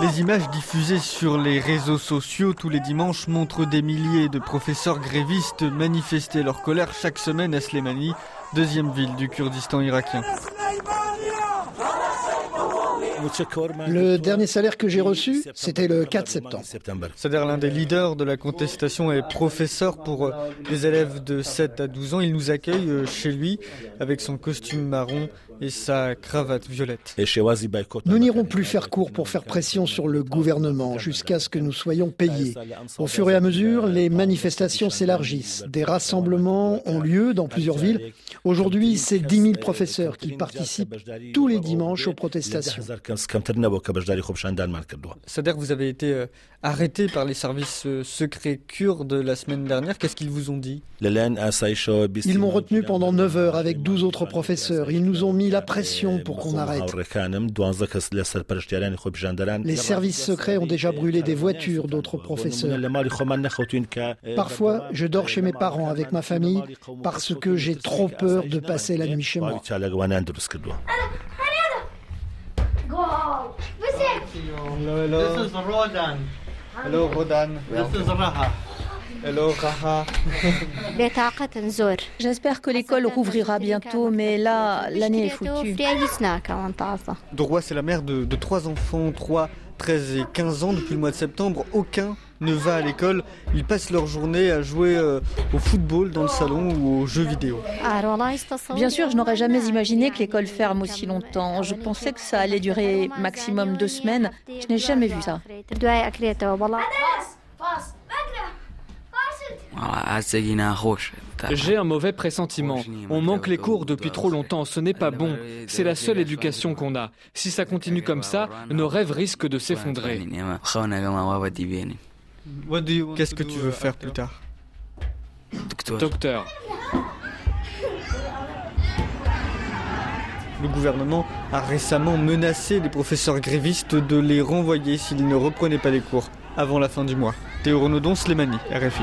Les images diffusées sur les réseaux sociaux tous les dimanches montrent des milliers de professeurs grévistes manifester leur colère chaque semaine à Slemani, deuxième ville du Kurdistan irakien. Le dernier salaire que j'ai reçu, c'était le 4 septembre. C'est-à-dire l'un des leaders de la contestation est professeur pour euh, des élèves de 7 à 12 ans. Il nous accueille euh, chez lui avec son costume marron et sa cravate violette. Nous n'irons plus faire court pour faire pression sur le gouvernement jusqu'à ce que nous soyons payés. Au fur et à mesure, les manifestations s'élargissent. Des rassemblements ont lieu dans plusieurs villes. Aujourd'hui, c'est 10 000 professeurs qui participent tous les dimanches aux protestations. C'est-à-dire que vous avez été euh, arrêté par les services euh, secrets kurdes la semaine dernière. Qu'est-ce qu'ils vous ont dit? Ils m'ont retenu pendant 9 heures avec 12 autres professeurs. Ils nous ont mis la pression pour qu'on arrête. Les services secrets ont déjà brûlé des voitures d'autres professeurs. Parfois, je dors chez mes parents avec ma famille parce que j'ai trop peur de passer la nuit chez moi. Hello, hello. This is Rodan. Hello, Rodan. This is Raha. Hello, Raha. J'espère que l'école rouvrira bientôt, mais là, l'année est foutue. Droit, c'est la mère de, de trois enfants, 3, 13 et 15 ans. Depuis le mois de septembre, aucun ne va à l'école. Ils passent leur journée à jouer euh, au football dans le salon ou aux jeux vidéo. Bien sûr, je n'aurais jamais imaginé que l'école ferme aussi longtemps. Je pensais que ça allait durer maximum deux semaines. Je n'ai jamais vu ça. J'ai un mauvais pressentiment. On manque les cours depuis trop longtemps. Ce n'est pas bon. C'est la seule éducation qu'on a. Si ça continue comme ça, nos rêves risquent de s'effondrer. Qu'est-ce que tu veux faire plus tard? Docteur. Le gouvernement a récemment menacé les professeurs grévistes de les renvoyer s'ils ne reprenaient pas les cours avant la fin du mois. Théo Renaudon, Slimani, RFI.